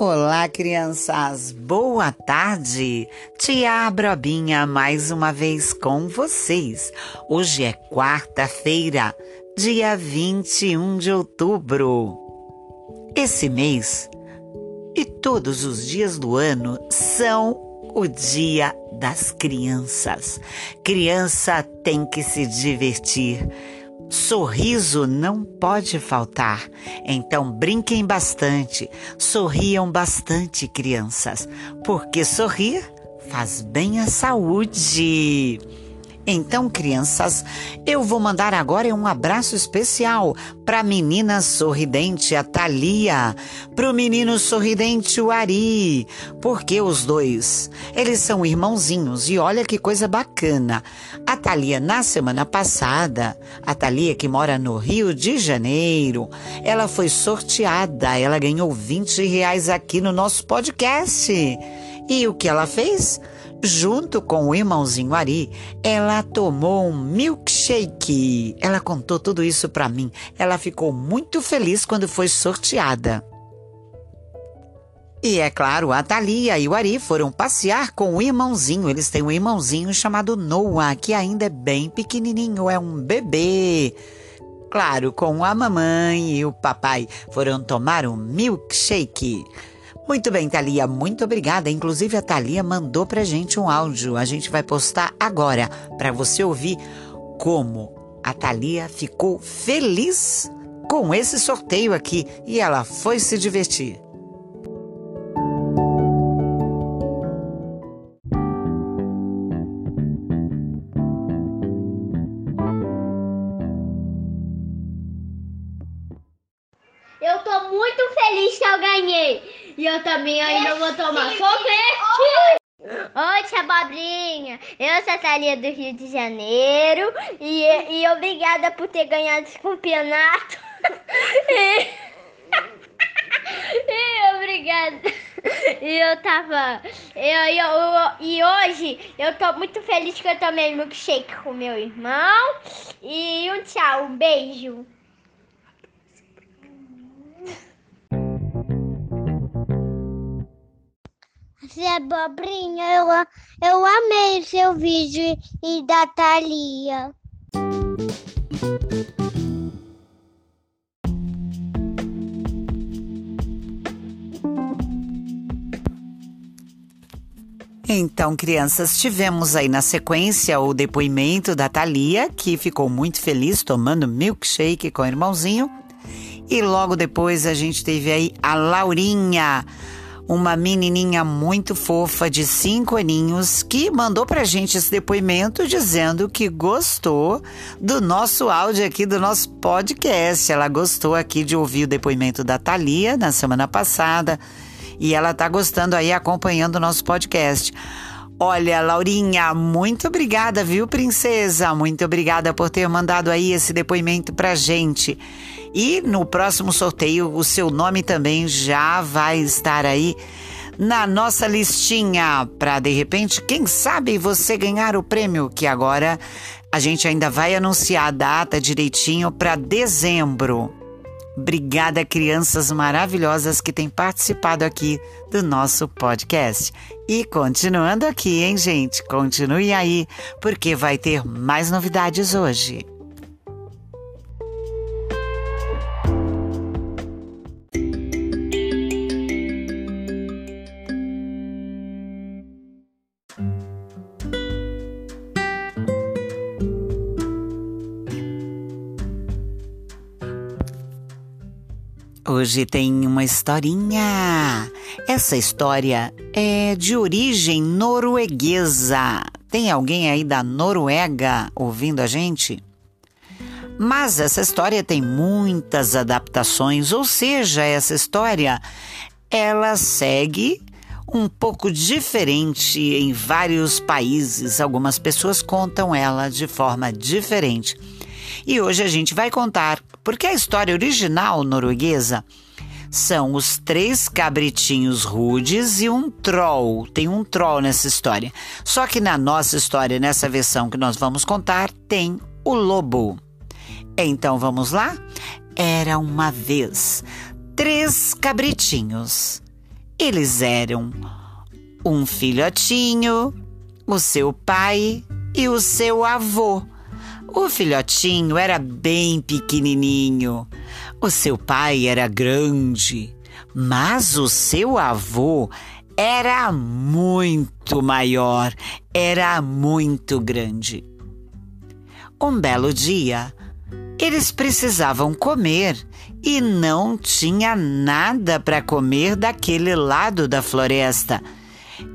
Olá, crianças! Boa tarde! Tia Brobinha mais uma vez com vocês. Hoje é quarta-feira, dia 21 de outubro. Esse mês e todos os dias do ano são o Dia das Crianças. Criança tem que se divertir Sorriso não pode faltar. Então brinquem bastante, sorriam bastante, crianças, porque sorrir faz bem à saúde. Então, crianças, eu vou mandar agora um abraço especial para a menina sorridente, a Thalia, para o menino sorridente, o Ari, porque os dois, eles são irmãozinhos e olha que coisa bacana. Thalia, na semana passada, a Thalia que mora no Rio de Janeiro, ela foi sorteada, ela ganhou 20 reais aqui no nosso podcast. E o que ela fez? Junto com o irmãozinho Ari, ela tomou um milkshake. Ela contou tudo isso para mim. Ela ficou muito feliz quando foi sorteada. E é claro, a Thalia e o Ari foram passear com o irmãozinho. Eles têm um irmãozinho chamado Noah, que ainda é bem pequenininho, é um bebê. Claro, com a mamãe e o papai foram tomar um milkshake. Muito bem, Thalia, muito obrigada. Inclusive, a Thalia mandou pra gente um áudio. A gente vai postar agora para você ouvir como a Thalia ficou feliz com esse sorteio aqui e ela foi se divertir. Eu também ainda vou tomar sorvete. Oi, tia Bobrinha. Eu sou a Thalia do Rio de Janeiro. E, e obrigada por ter ganhado esse campeonato. E, e obrigada. E eu tava. Eu, eu, e hoje eu tô muito feliz que eu tomei milkshake com meu irmão. E um tchau, um beijo. Zé Bobrinha, eu, eu amei o seu vídeo e da Thalia. Então, crianças, tivemos aí na sequência o depoimento da Thalia, que ficou muito feliz tomando milkshake com o irmãozinho. E logo depois a gente teve aí a Laurinha, uma menininha muito fofa de cinco aninhos, que mandou pra gente esse depoimento dizendo que gostou do nosso áudio aqui, do nosso podcast. Ela gostou aqui de ouvir o depoimento da Thalia na semana passada e ela tá gostando aí, acompanhando o nosso podcast. Olha, Laurinha, muito obrigada, viu, princesa? Muito obrigada por ter mandado aí esse depoimento pra gente. E no próximo sorteio, o seu nome também já vai estar aí na nossa listinha para de repente, quem sabe você ganhar o prêmio que agora a gente ainda vai anunciar a data direitinho para dezembro. Obrigada, crianças maravilhosas que têm participado aqui do nosso podcast. E continuando aqui, hein, gente? Continue aí, porque vai ter mais novidades hoje. Hoje tem uma historinha. Essa história é de origem norueguesa. Tem alguém aí da Noruega ouvindo a gente? Mas essa história tem muitas adaptações, ou seja, essa história ela segue um pouco diferente em vários países. Algumas pessoas contam ela de forma diferente. E hoje a gente vai contar, porque a história original norueguesa são os três cabritinhos rudes e um troll. Tem um troll nessa história. Só que na nossa história, nessa versão que nós vamos contar, tem o lobo. Então vamos lá? Era uma vez três cabritinhos Eles eram um filhotinho, o seu pai e o seu avô. O filhotinho era bem pequenininho, o seu pai era grande, mas o seu avô era muito maior, era muito grande. Um belo dia, eles precisavam comer e não tinha nada para comer daquele lado da floresta.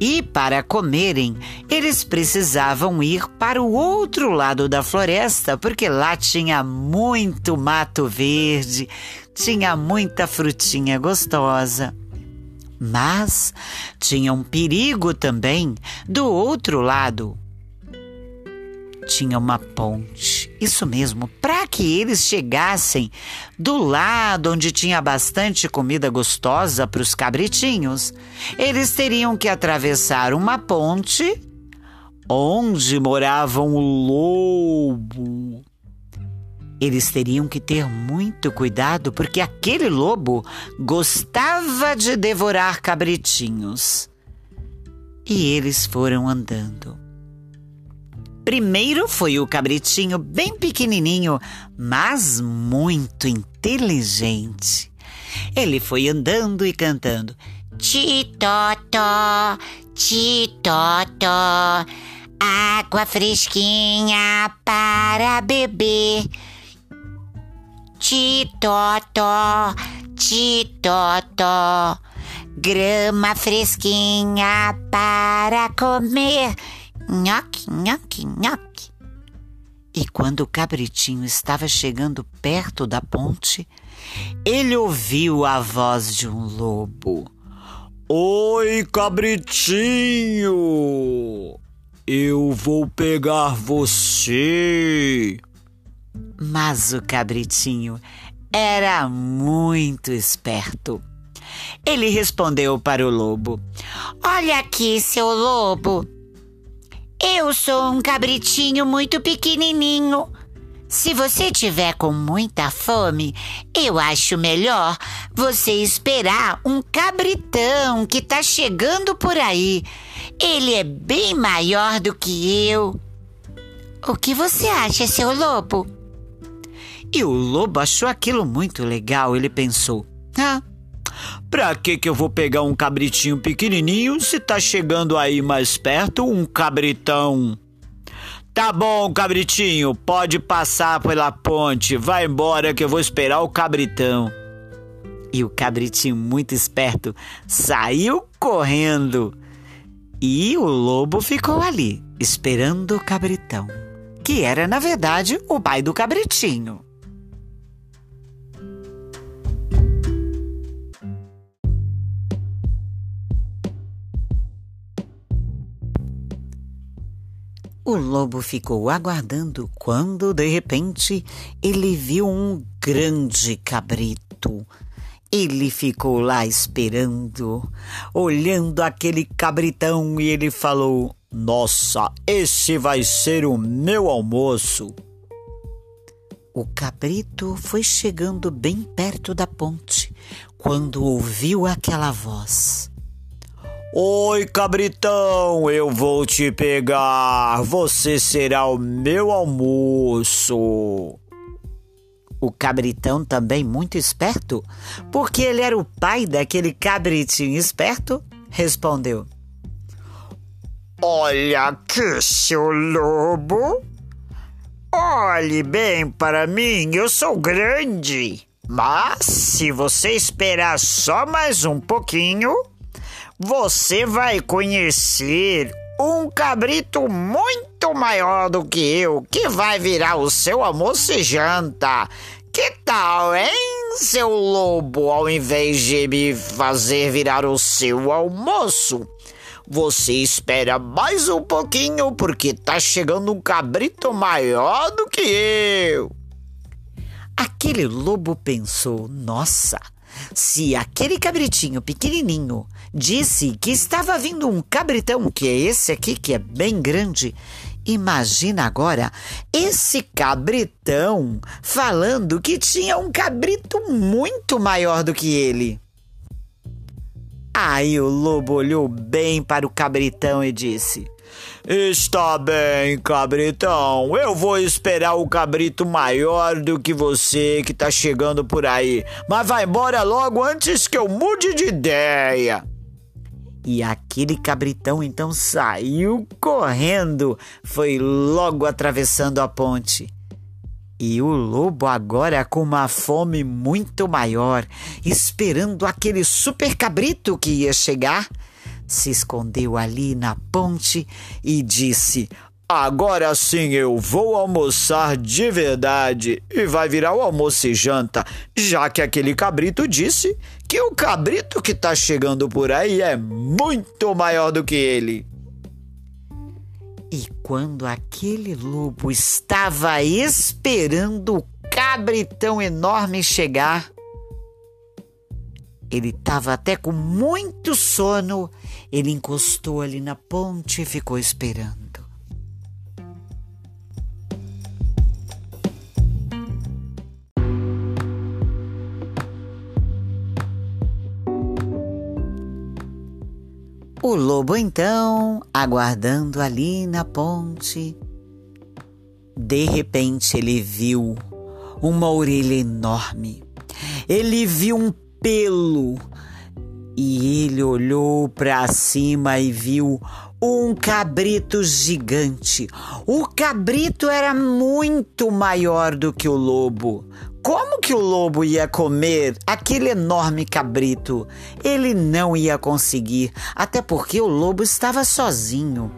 E para comerem, eles precisavam ir para o outro lado da floresta, porque lá tinha muito mato verde, tinha muita frutinha gostosa. Mas tinha um perigo também do outro lado. Tinha uma ponte, isso mesmo, para que eles chegassem do lado onde tinha bastante comida gostosa para os cabritinhos. Eles teriam que atravessar uma ponte onde morava um lobo. Eles teriam que ter muito cuidado porque aquele lobo gostava de devorar cabritinhos. E eles foram andando. Primeiro foi o cabritinho bem pequenininho, mas muito inteligente. Ele foi andando e cantando: Titotó, titotó, água fresquinha para beber titotó, titotó, grama fresquinha para comer. Nhoque, nhoque, nhoque. E quando o cabritinho estava chegando perto da ponte, ele ouviu a voz de um lobo. Oi, cabritinho! Eu vou pegar você! Mas o cabritinho era muito esperto. Ele respondeu para o lobo: Olha aqui, seu lobo. Eu sou um cabritinho muito pequenininho. Se você tiver com muita fome, eu acho melhor você esperar um cabritão que está chegando por aí. Ele é bem maior do que eu. O que você acha, seu lobo? E o lobo achou aquilo muito legal. Ele pensou: Ah, pra que que eu vou pegar um cabritinho pequenininho se tá chegando aí mais perto um cabritão? Tá bom, cabritinho, pode passar pela ponte. Vai embora que eu vou esperar o cabritão. E o cabritinho, muito esperto, saiu correndo. E o lobo ficou ali, esperando o cabritão, que era, na verdade, o pai do cabritinho. O lobo ficou aguardando quando, de repente, ele viu um grande cabrito. Ele ficou lá esperando, olhando aquele cabritão e ele falou: Nossa, esse vai ser o meu almoço. O cabrito foi chegando bem perto da ponte quando ouviu aquela voz. Oi, cabritão, eu vou te pegar. Você será o meu almoço. O cabritão também muito esperto, porque ele era o pai daquele cabritinho esperto, respondeu: Olha aqui, seu lobo. Olhe bem para mim, eu sou grande. Mas se você esperar só mais um pouquinho, você vai conhecer um cabrito muito maior do que eu, que vai virar o seu almoço e janta. Que tal, hein, seu lobo, ao invés de me fazer virar o seu almoço? Você espera mais um pouquinho, porque tá chegando um cabrito maior do que eu. Aquele lobo pensou: nossa, se aquele cabritinho pequenininho disse que estava vindo um cabritão, que é esse aqui, que é bem grande, imagina agora esse cabritão falando que tinha um cabrito muito maior do que ele. Aí o lobo olhou bem para o cabritão e disse: Está bem, cabritão. Eu vou esperar o cabrito maior do que você que tá chegando por aí. Mas vai embora logo antes que eu mude de ideia. E aquele cabritão então saiu correndo, foi logo atravessando a ponte. E o lobo, agora com uma fome muito maior, esperando aquele super cabrito que ia chegar, se escondeu ali na ponte e disse: Agora sim eu vou almoçar de verdade e vai virar o almoço e janta, já que aquele cabrito disse que o cabrito que tá chegando por aí é muito maior do que ele. E quando aquele lobo estava esperando o cabritão enorme chegar, ele estava até com muito sono. Ele encostou ali na ponte e ficou esperando. O lobo então, aguardando ali na ponte, de repente ele viu uma orelha enorme. Ele viu um pelo. E ele olhou para cima e viu um cabrito gigante. O cabrito era muito maior do que o lobo. Como que o lobo ia comer aquele enorme cabrito? Ele não ia conseguir, até porque o lobo estava sozinho.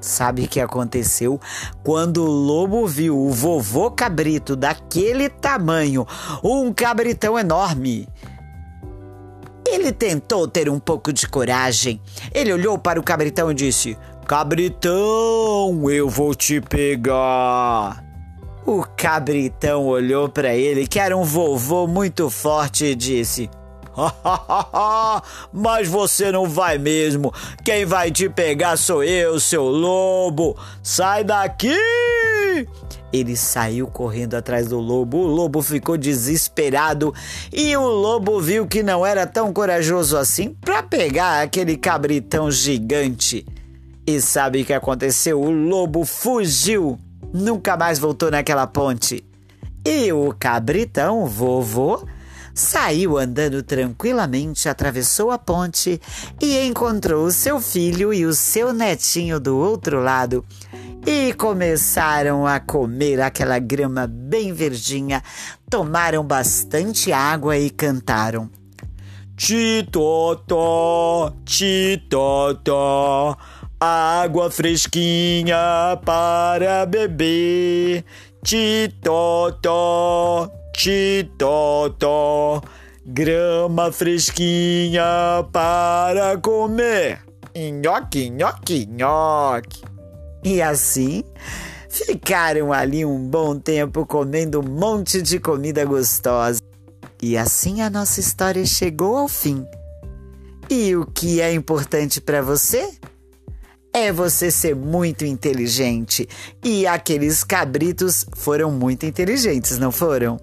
Sabe o que aconteceu? Quando o lobo viu o vovô cabrito daquele tamanho, um cabritão enorme, ele tentou ter um pouco de coragem. Ele olhou para o cabritão e disse: Cabritão, eu vou te pegar. O cabritão olhou para ele, que era um vovô muito forte, e disse: Mas você não vai mesmo. Quem vai te pegar sou eu, seu lobo. Sai daqui! Ele saiu correndo atrás do lobo. O lobo ficou desesperado e o lobo viu que não era tão corajoso assim para pegar aquele cabritão gigante. E sabe o que aconteceu? O lobo fugiu, nunca mais voltou naquela ponte. E o cabritão, vovô, saiu andando tranquilamente, atravessou a ponte e encontrou seu filho e o seu netinho do outro lado e começaram a comer aquela grama bem verdinha, tomaram bastante água e cantaram. Titotó, titotó, água fresquinha para beber. Titotó, titotó, grama fresquinha para comer. Nhoque, nhoque, nhoque. E assim ficaram ali um bom tempo comendo um monte de comida gostosa. E assim a nossa história chegou ao fim. E o que é importante para você? É você ser muito inteligente. E aqueles cabritos foram muito inteligentes, não foram?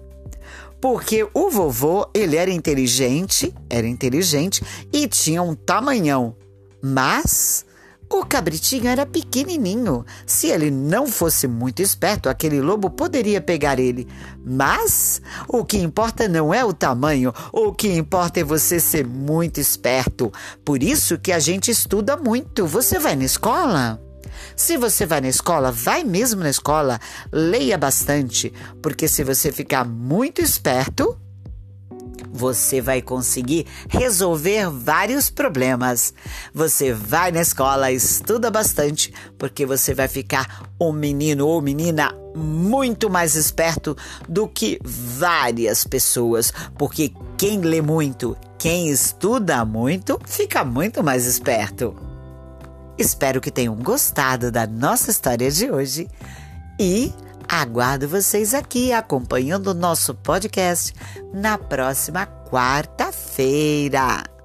Porque o vovô, ele era inteligente, era inteligente e tinha um tamanhão. Mas o cabritinho era pequenininho. Se ele não fosse muito esperto, aquele lobo poderia pegar ele. Mas o que importa não é o tamanho, o que importa é você ser muito esperto. Por isso que a gente estuda muito. Você vai na escola? Se você vai na escola, vai mesmo na escola, leia bastante, porque se você ficar muito esperto, você vai conseguir resolver vários problemas. Você vai na escola, estuda bastante, porque você vai ficar um menino ou menina muito mais esperto do que várias pessoas, porque quem lê muito, quem estuda muito, fica muito mais esperto. Espero que tenham gostado da nossa história de hoje e Aguardo vocês aqui acompanhando o nosso podcast na próxima quarta-feira.